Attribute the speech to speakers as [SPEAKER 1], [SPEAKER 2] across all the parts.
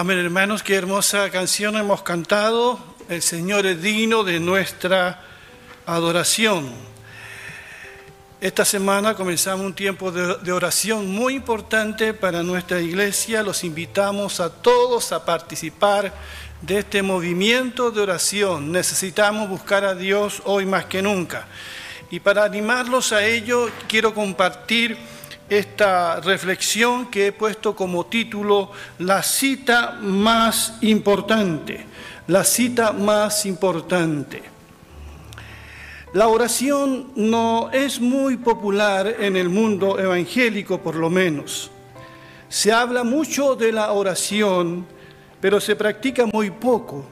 [SPEAKER 1] Amén, hermanos, qué hermosa canción hemos cantado. El Señor es digno de nuestra adoración. Esta semana comenzamos un tiempo de, oración muy importante para nuestra iglesia. Los invitamos a todos a participar de este movimiento de oración. Necesitamos buscar a Dios hoy más que nunca. Y para animarlos a ello, quiero compartir esta reflexión que he puesto como título La cita más importante, la cita más importante. La oración no es muy popular en el mundo evangélico, por lo menos. Se habla mucho de la oración, pero se practica muy poco.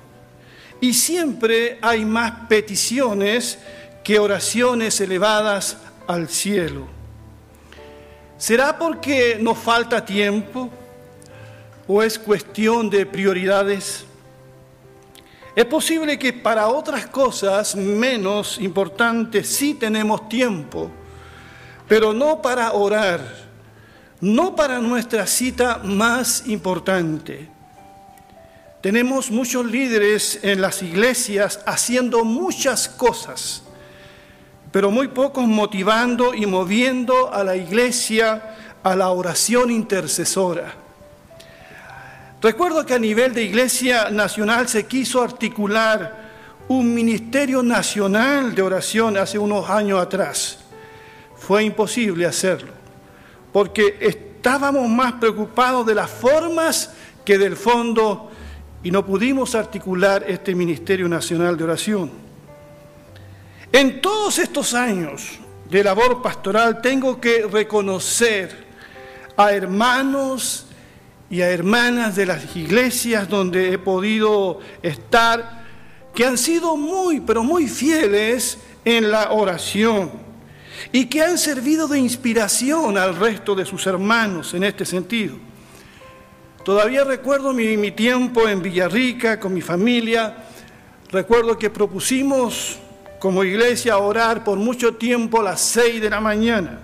[SPEAKER 1] Y siempre hay más peticiones que oraciones elevadas al cielo. ¿Será porque nos falta tiempo o es cuestión de prioridades? Es posible que para otras cosas menos importantes sí tenemos tiempo, pero no para orar, no para nuestra cita más importante. Tenemos muchos líderes en las iglesias haciendo muchas cosas pero muy pocos motivando y moviendo a la iglesia a la oración intercesora. Recuerdo que a nivel de Iglesia Nacional se quiso articular un ministerio nacional de oración hace unos años atrás. Fue imposible hacerlo, porque estábamos más preocupados de las formas que del fondo y no pudimos articular este ministerio nacional de oración. En todos estos años de labor pastoral tengo que reconocer a hermanos y a hermanas de las iglesias donde he podido estar, que han sido muy, pero muy fieles en la oración y que han servido de inspiración al resto de sus hermanos en este sentido. Todavía recuerdo mi, mi tiempo en Villarrica con mi familia, recuerdo que propusimos como iglesia a orar por mucho tiempo a las seis de la mañana.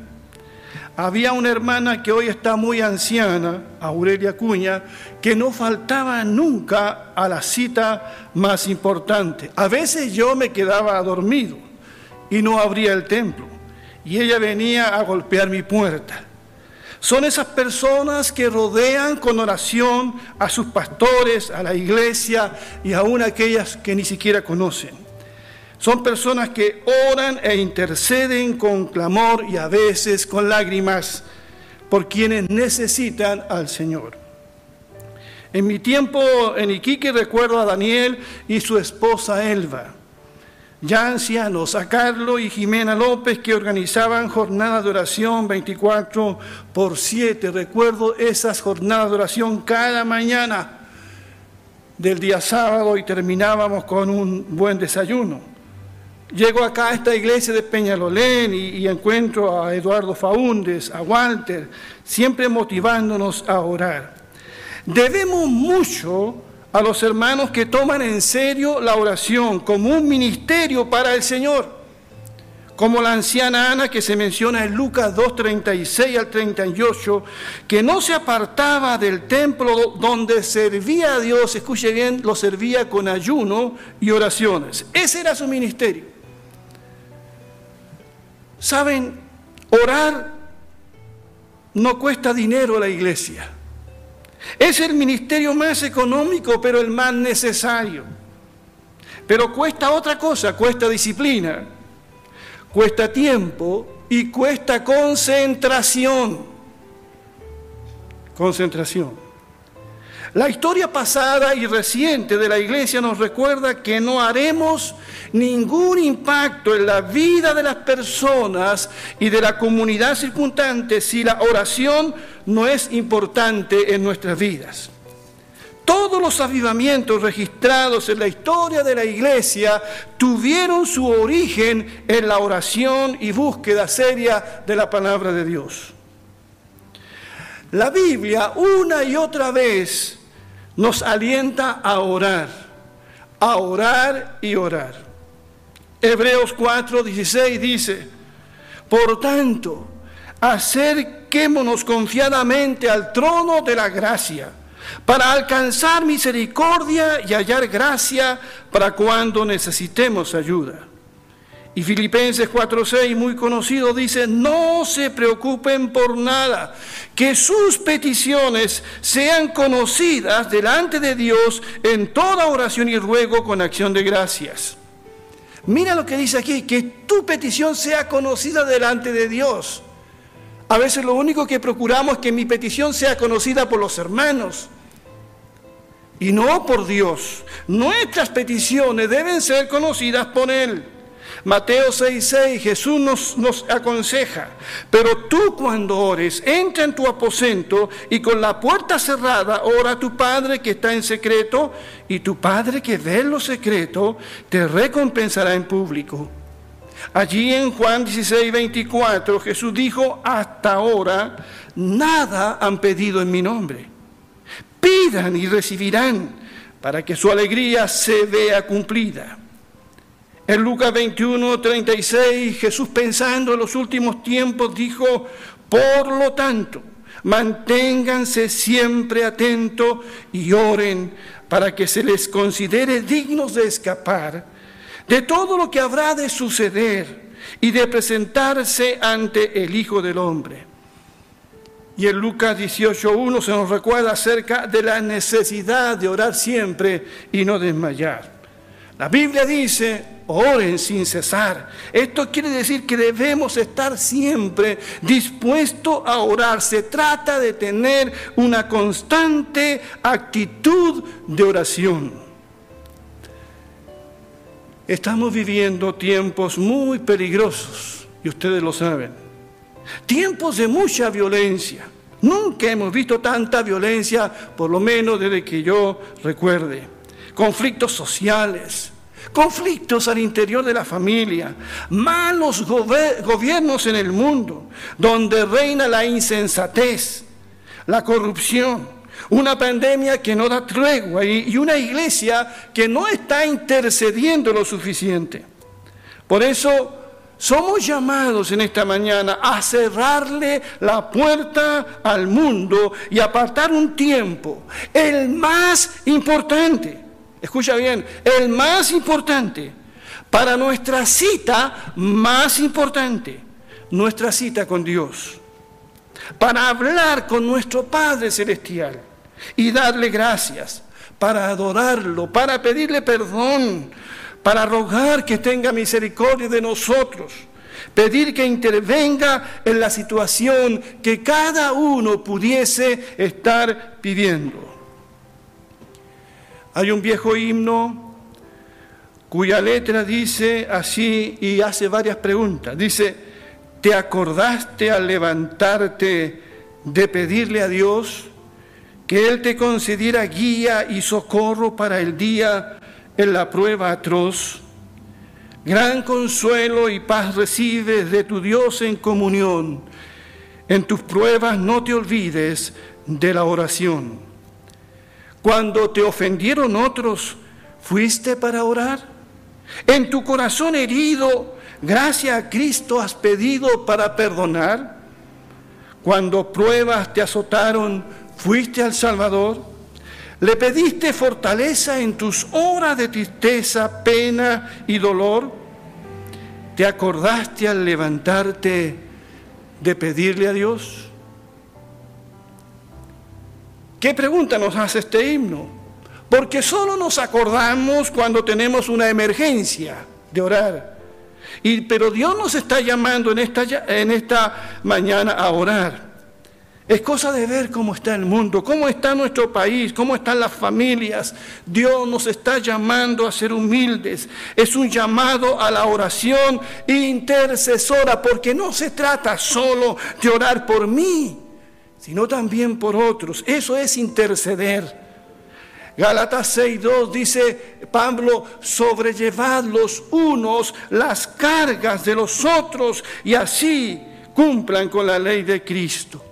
[SPEAKER 1] Había una hermana que hoy está muy anciana, Aurelia Cuña, que no faltaba nunca a la cita más importante. A veces yo me quedaba dormido y no abría el templo y ella venía a golpear mi puerta. Son esas personas que rodean con oración a sus pastores, a la iglesia y aún aquellas que ni siquiera conocen. Son personas que oran e interceden con clamor y a veces con lágrimas por quienes necesitan al Señor. En mi tiempo en Iquique recuerdo a Daniel y su esposa Elba, ya ancianos, a Carlos y Jimena López que organizaban jornadas de oración 24 por 7. Recuerdo esas jornadas de oración cada mañana del día sábado y terminábamos con un buen desayuno. Llego acá a esta iglesia de Peñalolén y, encuentro a Eduardo Faúndes, a Walter, siempre motivándonos a orar. Debemos mucho a los hermanos que toman en serio la oración como un ministerio para el Señor, como la anciana Ana que se menciona en Lucas 2.36 al 38, que no se apartaba del templo donde servía a Dios, escuche bien, lo servía con ayuno y oraciones. Ese era su ministerio. Saben, orar no cuesta dinero a la iglesia. Es el ministerio más económico, pero el más necesario. Pero cuesta otra cosa, cuesta disciplina, cuesta tiempo y cuesta concentración. Concentración. La historia pasada y reciente de la iglesia nos recuerda que no haremos ningún impacto en la vida de las personas y de la comunidad circundante si la oración no es importante en nuestras vidas. Todos los avivamientos registrados en la historia de la iglesia tuvieron su origen en la oración y búsqueda seria de la palabra de Dios. La Biblia una y otra vez nos alienta a orar, a orar y orar. Hebreos 4, 16 dice, por tanto, acerquémonos confiadamente al trono de la gracia para alcanzar misericordia y hallar gracia para cuando necesitemos ayuda. Y Filipenses 4:6, muy conocido, dice, no se preocupen por nada, que sus peticiones sean conocidas delante de Dios en toda oración y ruego con acción de gracias. Mira lo que dice aquí, que tu petición sea conocida delante de Dios. A veces lo único que procuramos es que mi petición sea conocida por los hermanos y no por Dios. Nuestras peticiones deben ser conocidas por Él. Mateo 6:6, Jesús nos, nos, aconseja, pero tú cuando ores, entra en tu aposento y con la puerta cerrada ora a tu Padre que está en secreto y tu Padre que ve lo secreto te recompensará en público. Allí en Juan 16, 24 Jesús dijo, hasta ahora nada han pedido en mi nombre. Pidan y recibirán para que su alegría se vea cumplida. En Lucas 21, 36, Jesús pensando en los últimos tiempos dijo, por lo tanto, manténganse siempre atentos y oren para que se les considere dignos de escapar de todo lo que habrá de suceder y de presentarse ante el Hijo del Hombre. Y en Lucas 18.1 se nos recuerda acerca de la necesidad de orar siempre y no desmayar. La Biblia dice, oren sin cesar. Esto quiere decir que debemos estar siempre dispuestos a orar. Se trata de tener una constante actitud de oración. Estamos viviendo tiempos muy peligrosos y ustedes lo saben. Tiempos de mucha violencia. Nunca hemos visto tanta violencia, por lo menos desde que yo recuerde. Conflictos sociales, conflictos al interior de la familia, malos gobiernos en el mundo, donde reina la insensatez, la corrupción, una pandemia que no da tregua y una iglesia que no está intercediendo lo suficiente. Por eso somos llamados en esta mañana a cerrarle la puerta al mundo y apartar un tiempo, el más importante, escucha bien, el más importante, para nuestra cita más importante, nuestra cita con Dios, para hablar con nuestro Padre Celestial y darle gracias, para adorarlo, para pedirle perdón, para rogar que tenga misericordia de nosotros, pedir que intervenga en la situación que cada uno pudiese estar pidiendo. Hay un viejo himno cuya letra dice así y hace varias preguntas. Dice, ¿te acordaste al levantarte de pedirle a Dios? que Él te concediera guía y socorro para el día en la prueba atroz. Gran consuelo y paz recibes de tu Dios en comunión. En tus pruebas no te olvides de la oración. Cuando te ofendieron otros, ¿fuiste para orar? En tu corazón herido, gracias a Cristo has pedido para perdonar. Cuando pruebas te azotaron, ¿Fuiste al Salvador? ¿Le pediste fortaleza en tus horas de tristeza, pena y dolor? ¿Te acordaste al levantarte de pedirle a Dios? ¿Qué pregunta nos hace este himno? Porque solo nos acordamos cuando tenemos una emergencia de orar. Pero Dios nos está llamando en esta, en esta mañana a orar. Es cosa de ver cómo está el mundo, cómo está nuestro país, cómo están las familias. Dios nos está llamando a ser humildes. Es un llamado a la oración intercesora, porque no se trata solo de orar por mí, sino también por otros. Eso es interceder. Gálatas 6.2 dice Pablo, sobrellevad los unos las cargas de los otros y así cumplan con la ley de Cristo.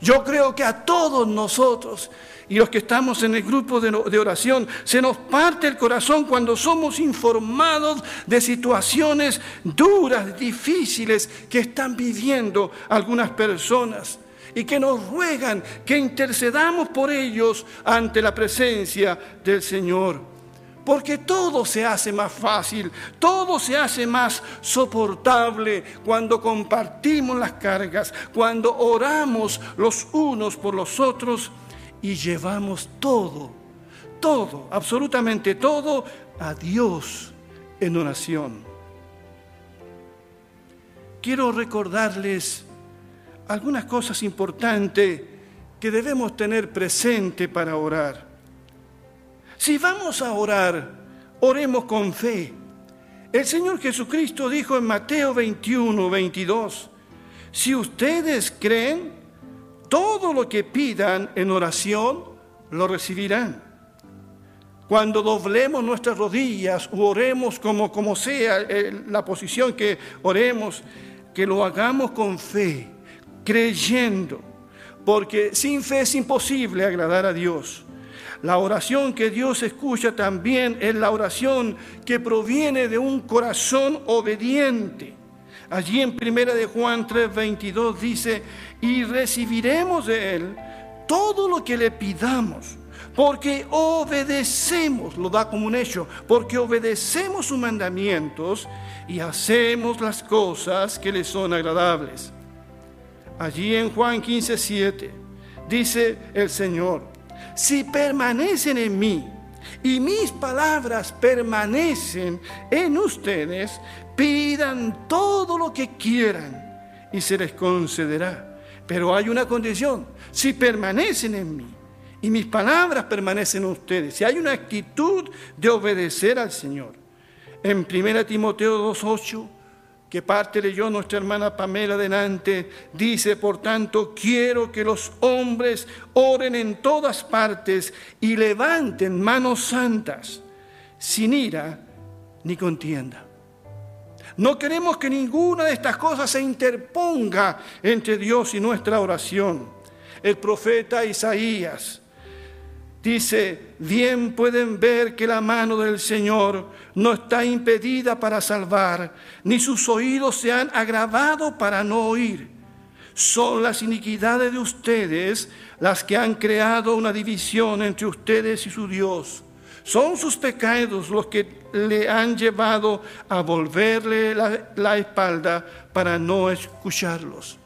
[SPEAKER 1] Yo creo que a todos nosotros y los que estamos en el grupo de, oración, se nos parte el corazón cuando somos informados de situaciones duras, difíciles que están viviendo algunas personas. Y que nos ruegan que intercedamos por ellos ante la presencia del Señor. Porque todo se hace más fácil, todo se hace más soportable cuando compartimos las cargas, cuando oramos los unos por los otros y llevamos todo, todo, absolutamente todo a Dios en oración. Quiero recordarles algunas cosas importantes que debemos tener presente para orar. Si vamos a orar, oremos con fe. El Señor Jesucristo dijo en Mateo 21, 22, si ustedes creen, todo lo que pidan en oración, lo recibirán. Cuando doblemos nuestras rodillas o oremos como, como sea eh, la posición que oremos, que lo hagamos con fe, creyendo, porque sin fe es imposible agradar a Dios. La oración que Dios escucha también es la oración que proviene de un corazón obediente. Allí en Primera de Juan 3:22 dice, "Y recibiremos de él todo lo que le pidamos." porque obedecemos, lo da como un hecho, porque obedecemos sus mandamientos y hacemos las cosas que le son agradables. Allí en Juan 15, 7 dice el Señor, si permanecen en mí y mis palabras permanecen en ustedes, pidan todo lo que quieran y se les concederá. Pero hay una condición, si permanecen en mí y mis palabras permanecen en ustedes. Si hay una actitud de obedecer al Señor. En 1 Timoteo 2.8, que parte leyó nuestra hermana Pamela delante, dice, por tanto, quiero que los hombres oren en todas partes y levanten manos santas, sin ira ni contienda. No queremos que ninguna de estas cosas se interponga entre Dios y nuestra oración. El profeta Isaías Dice, bien pueden ver que la mano del Señor no está impedida para salvar, ni sus oídos se han agravado para no oír. Son las iniquidades de ustedes las que han creado una división entre ustedes y su Dios. Son sus pecados los que le han llevado a volverle la, la espalda para no escucharlos.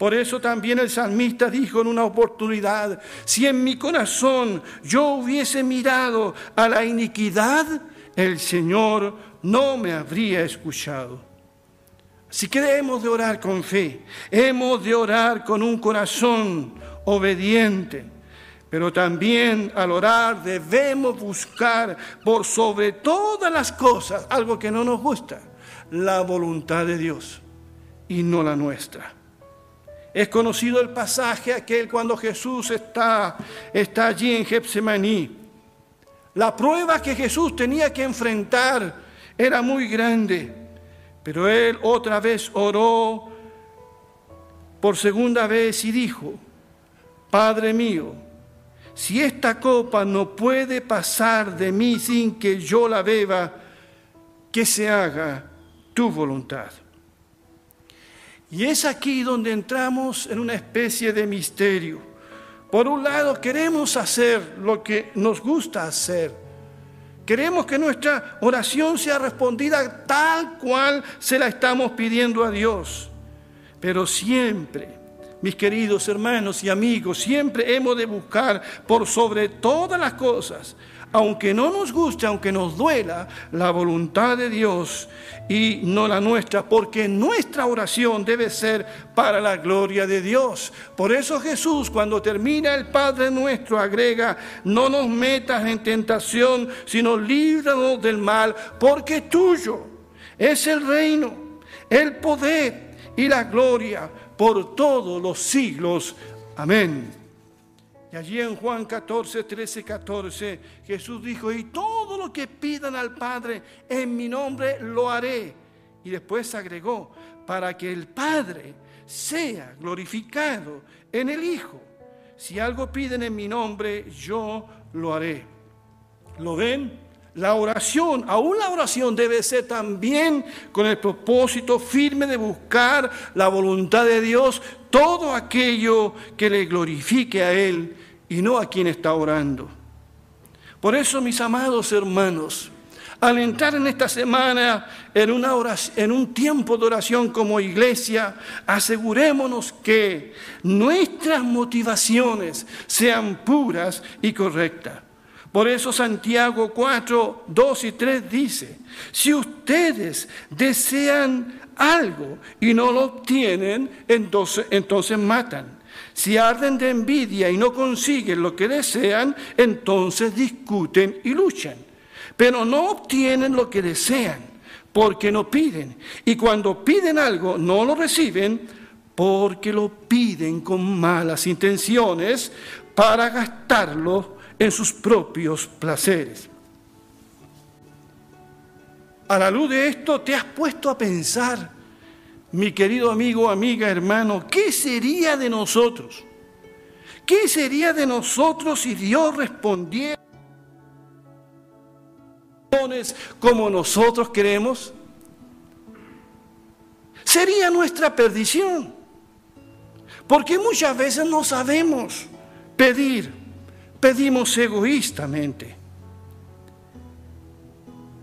[SPEAKER 1] Por eso también el salmista dijo en una oportunidad, si en mi corazón yo hubiese mirado a la iniquidad, el Señor no me habría escuchado. Así que de orar con fe, hemos de orar con un corazón obediente, pero también al orar debemos buscar por sobre todas las cosas algo que no nos gusta, la voluntad de Dios y no la nuestra. Es conocido el pasaje aquel cuando Jesús está, está allí en Getsemaní. La prueba que Jesús tenía que enfrentar era muy grande, pero él otra vez oró por segunda vez y dijo, Padre mío, si esta copa no puede pasar de mí sin que yo la beba, que se haga tu voluntad. Y es aquí donde entramos en una especie de misterio. Por un lado, queremos hacer lo que nos gusta hacer. Queremos que nuestra oración sea respondida tal cual se la estamos pidiendo a Dios. Pero siempre, mis queridos hermanos y amigos, siempre hemos de buscar por sobre todas las cosas aunque no nos guste, aunque nos duela, la voluntad de Dios y no la nuestra, porque nuestra oración debe ser para la gloria de Dios. Por eso Jesús, cuando termina el Padre nuestro, agrega, no nos metas en tentación, sino líbranos del mal, porque tuyo es el reino, el poder y la gloria por todos los siglos. Amén. Y allí en Juan 14, 13, 14, Jesús dijo, y todo lo que pidan al Padre en mi nombre lo haré. Y después agregó, para que el Padre sea glorificado en el Hijo. Si algo piden en mi nombre, yo lo haré. ¿Lo ven? la oración, aún la oración debe ser también con el propósito firme de buscar la voluntad de Dios, todo aquello que le glorifique a Él y no a quien está orando. Por eso, mis amados hermanos, al entrar en esta semana en, una en un tiempo de oración como iglesia, asegurémonos que nuestras motivaciones sean puras y correctas. Por eso Santiago 4, 2 y 3 dice, si ustedes desean algo y no lo obtienen, entonces matan. Si arden de envidia y no consiguen lo que desean, entonces discuten y luchan. Pero no obtienen lo que desean porque no piden. Y cuando piden algo, no lo reciben porque lo piden con malas intenciones para gastarlo en sus propios placeres. A la luz de esto, te has puesto a pensar, mi querido amigo, amiga, hermano, ¿qué sería de nosotros? ¿Qué sería de nosotros si Dios respondiera como nosotros queremos? Sería nuestra perdición, porque muchas veces no sabemos pedir pedimos egoístamente.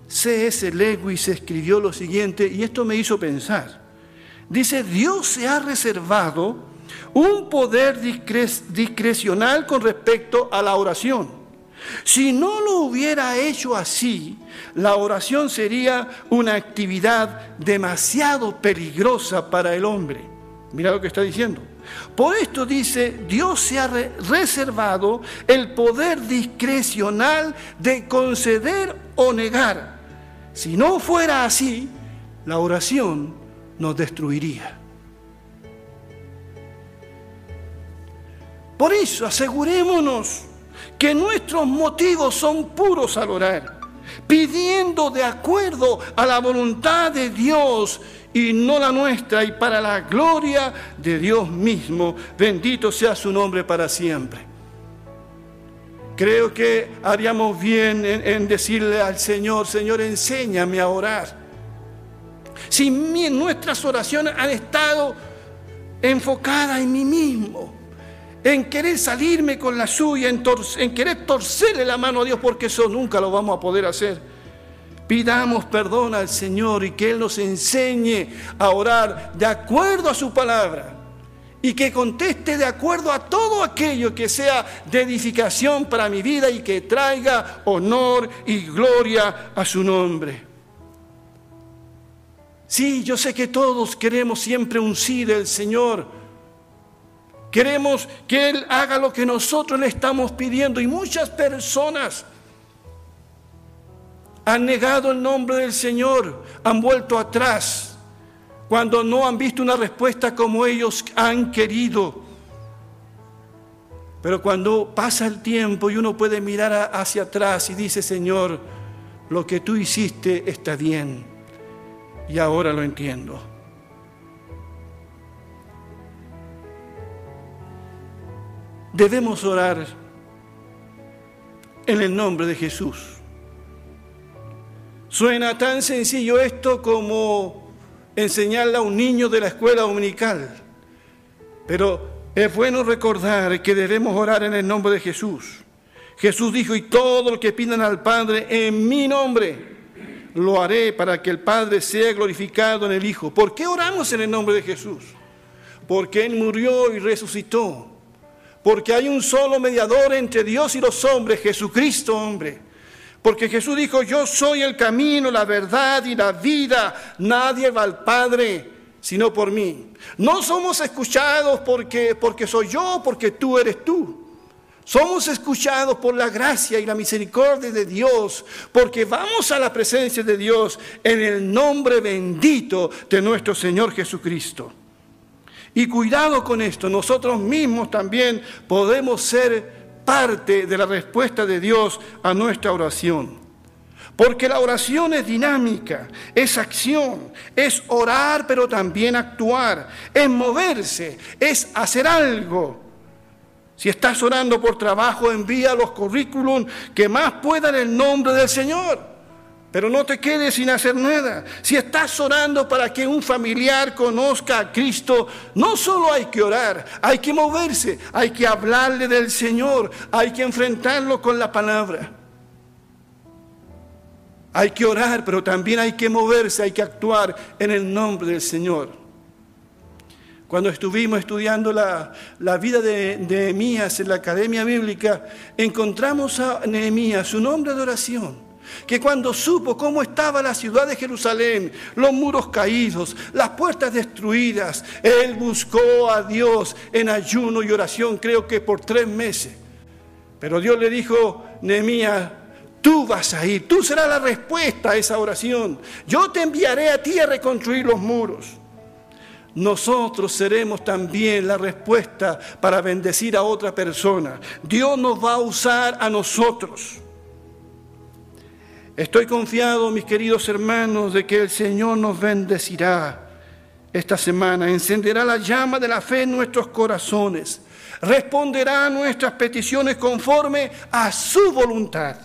[SPEAKER 1] C.S. Lewis escribió lo siguiente y esto me hizo pensar. Dice, Dios se ha reservado un poder discrecional con respecto a la oración. Si no lo hubiera hecho así, la oración sería una actividad demasiado peligrosa para el hombre. Mira lo que está diciendo. Por esto dice, Dios se ha reservado el poder discrecional de conceder o negar. Si no fuera así, la oración nos destruiría. Por eso asegurémonos que nuestros motivos son puros al orar, pidiendo de acuerdo a la voluntad de Dios y no la nuestra, y para la gloria de Dios mismo. Bendito sea su nombre para siempre. Creo que haríamos bien en, decirle al Señor, Señor, enséñame a orar. Si nuestras oraciones han estado enfocadas en mí mismo, en querer salirme con la suya, en, en querer torcerle la mano a Dios, porque eso nunca lo vamos a poder hacer Pidamos perdón al Señor y que Él nos enseñe a orar de acuerdo a su palabra y que conteste de acuerdo a todo aquello que sea de edificación para mi vida y que traiga honor y gloria a su nombre. Sí, yo sé que todos queremos siempre un sí del Señor. Queremos que Él haga lo que nosotros le estamos pidiendo y muchas personas han negado el nombre del Señor, han vuelto atrás cuando no han visto una respuesta como ellos han querido. Pero cuando pasa el tiempo y uno puede mirar hacia atrás y dice, Señor, lo que tú hiciste está bien y ahora lo entiendo. Debemos orar en el nombre de Jesús. Suena tan sencillo esto como enseñarle a un niño de la escuela dominical. Pero es bueno recordar que debemos orar en el nombre de Jesús. Jesús dijo, y todo lo que pidan al Padre en mi nombre, lo haré para que el Padre sea glorificado en el Hijo. ¿Por qué oramos en el nombre de Jesús? Porque Él murió y resucitó. Porque hay un solo mediador entre Dios y los hombres, Jesucristo hombre. Porque Jesús dijo, yo soy el camino, la verdad y la vida. Nadie va al Padre sino por mí. No somos escuchados porque, porque soy yo, porque tú eres tú. Somos escuchados por la gracia y la misericordia de Dios, porque vamos a la presencia de Dios en el nombre bendito de nuestro Señor Jesucristo. Y cuidado con esto, nosotros mismos también podemos ser parte de la respuesta de Dios a nuestra oración. Porque la oración es dinámica, es acción, es orar pero también actuar, es moverse, es hacer algo. Si estás orando por trabajo, envía los currículum que más puedan el nombre del Señor. Pero no te quedes sin hacer nada. Si estás orando para que un familiar conozca a Cristo, no solo hay que orar, hay que moverse, hay que hablarle del Señor, hay que enfrentarlo con la palabra. Hay que orar, pero también hay que moverse, hay que actuar en el nombre del Señor. Cuando estuvimos estudiando la, vida de Nehemías en la Academia Bíblica, encontramos a Nehemías, su nombre de oración que cuando supo cómo estaba la ciudad de Jerusalén, los muros caídos, las puertas destruidas, él buscó a Dios en ayuno y oración, creo que por tres meses. Pero Dios le dijo, Nehemías, tú vas a ir, tú serás la respuesta a esa oración. Yo te enviaré a ti a reconstruir los muros. Nosotros seremos también la respuesta para bendecir a otra persona. Dios nos va a usar a nosotros. Estoy confiado, mis queridos hermanos, de que el Señor nos bendecirá esta semana, encenderá la llama de la fe en nuestros corazones, responderá a nuestras peticiones conforme a su voluntad.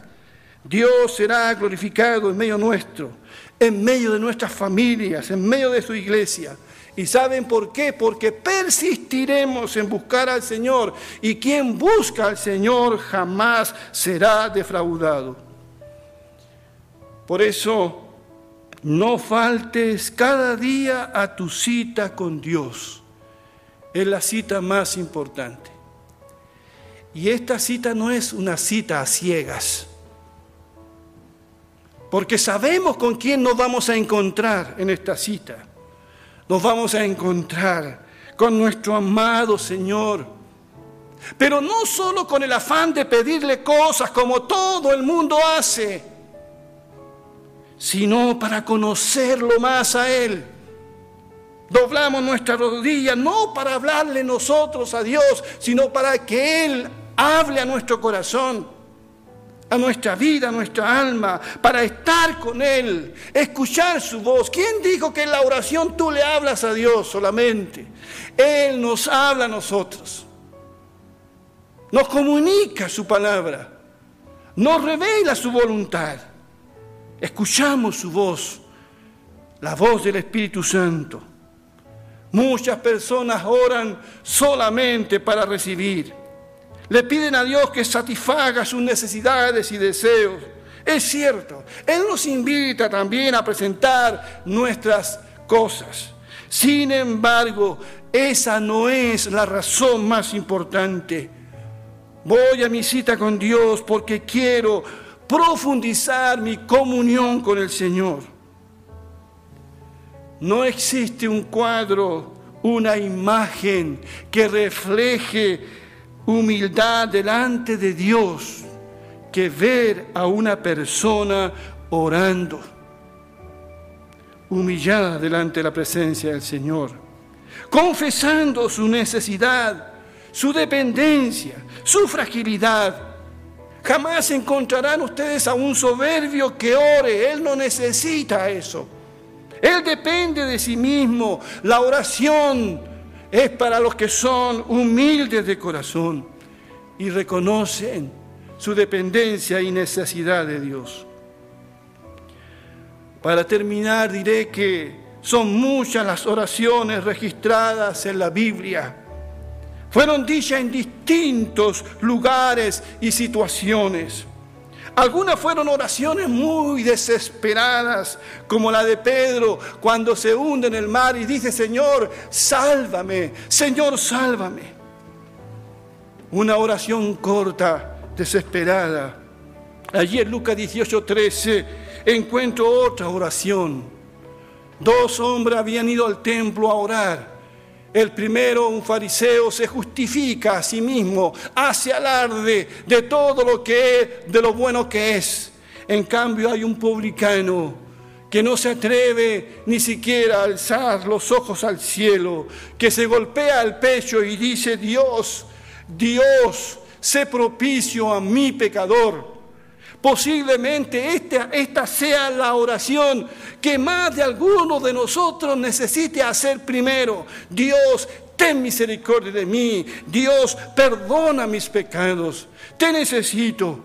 [SPEAKER 1] Dios será glorificado en medio nuestro, en medio de nuestras familias, en medio de su iglesia. ¿Y saben por qué? Porque persistiremos en buscar al Señor y quien busca al Señor jamás será defraudado. Por eso, no faltes cada día a tu cita con Dios. Es la cita más importante. Y esta cita no es una cita a ciegas. Porque sabemos con quién nos vamos a encontrar en esta cita. Nos vamos a encontrar con nuestro amado Señor. Pero no solo con el afán de pedirle cosas como todo el mundo hace sino para conocerlo más a Él. Doblamos nuestra rodilla no para hablarle nosotros a Dios, sino para que Él hable a nuestro corazón, a nuestra vida, a nuestra alma, para estar con Él, escuchar su voz. ¿Quién dijo que en la oración tú le hablas a Dios solamente? Él nos habla a nosotros, nos comunica su palabra, nos revela su voluntad escuchamos su voz, la voz del Espíritu Santo. Muchas personas oran solamente para recibir. Le piden a Dios que satisfaga sus necesidades y deseos. Es cierto, Él nos invita también a presentar nuestras cosas. Sin embargo, esa no es la razón más importante. Voy a mi cita con Dios porque quiero profundizar mi comunión con el Señor. No existe un cuadro, una imagen que refleje humildad delante de Dios que ver a una persona orando, humillada delante de la presencia del Señor, confesando su necesidad, su dependencia, su fragilidad Jamás encontrarán ustedes a un soberbio que ore. Él no necesita eso. Él depende de sí mismo. La oración es para los que son humildes de corazón y reconocen su dependencia y necesidad de Dios. Para terminar diré que son muchas las oraciones registradas en la Biblia fueron dichas en distintos lugares y situaciones. Algunas fueron oraciones muy desesperadas, como la de Pedro cuando se hunde en el mar y dice, Señor, sálvame, Señor, sálvame. Una oración corta, desesperada. Allí en Lucas 18:13 encuentro otra oración. Dos hombres habían ido al templo a orar el primero, un fariseo, se justifica a sí mismo, hace alarde de todo lo que es, de lo bueno que es. En cambio hay un publicano que no se atreve ni siquiera a alzar los ojos al cielo, que se golpea el pecho y dice, Dios, Dios, sé propicio a mi pecador. Posiblemente esta, esta sea la oración que más de alguno de nosotros necesite hacer primero. Dios, ten misericordia de mí. Dios, perdona mis pecados. Te necesito.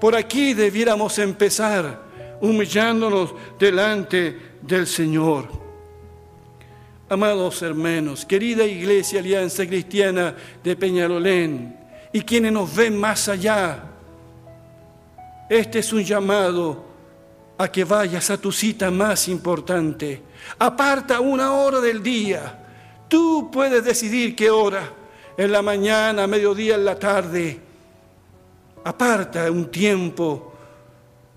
[SPEAKER 1] Por aquí debiéramos empezar humillándonos delante del Señor. Amados hermanos, querida Iglesia Alianza Cristiana de Peñalolén y quienes nos ven más allá, este es un llamado a que vayas a tu cita más importante. Aparta una hora del día. Tú puedes decidir qué hora, en la mañana, mediodía, en la tarde. Aparta un tiempo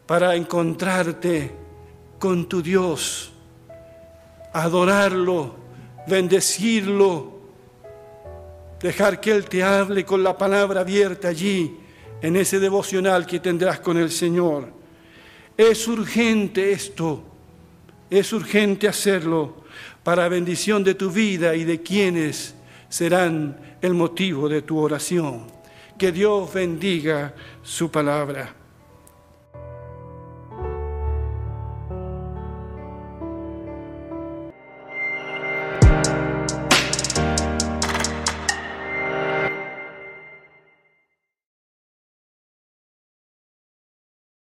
[SPEAKER 1] para encontrarte con tu Dios, adorarlo, bendecirlo, dejar que Él te hable con la palabra abierta allí, en ese devocional que tendrás con el Señor. Es urgente esto, es urgente hacerlo para bendición de tu vida y de quienes serán el motivo de tu oración. Que Dios bendiga su palabra.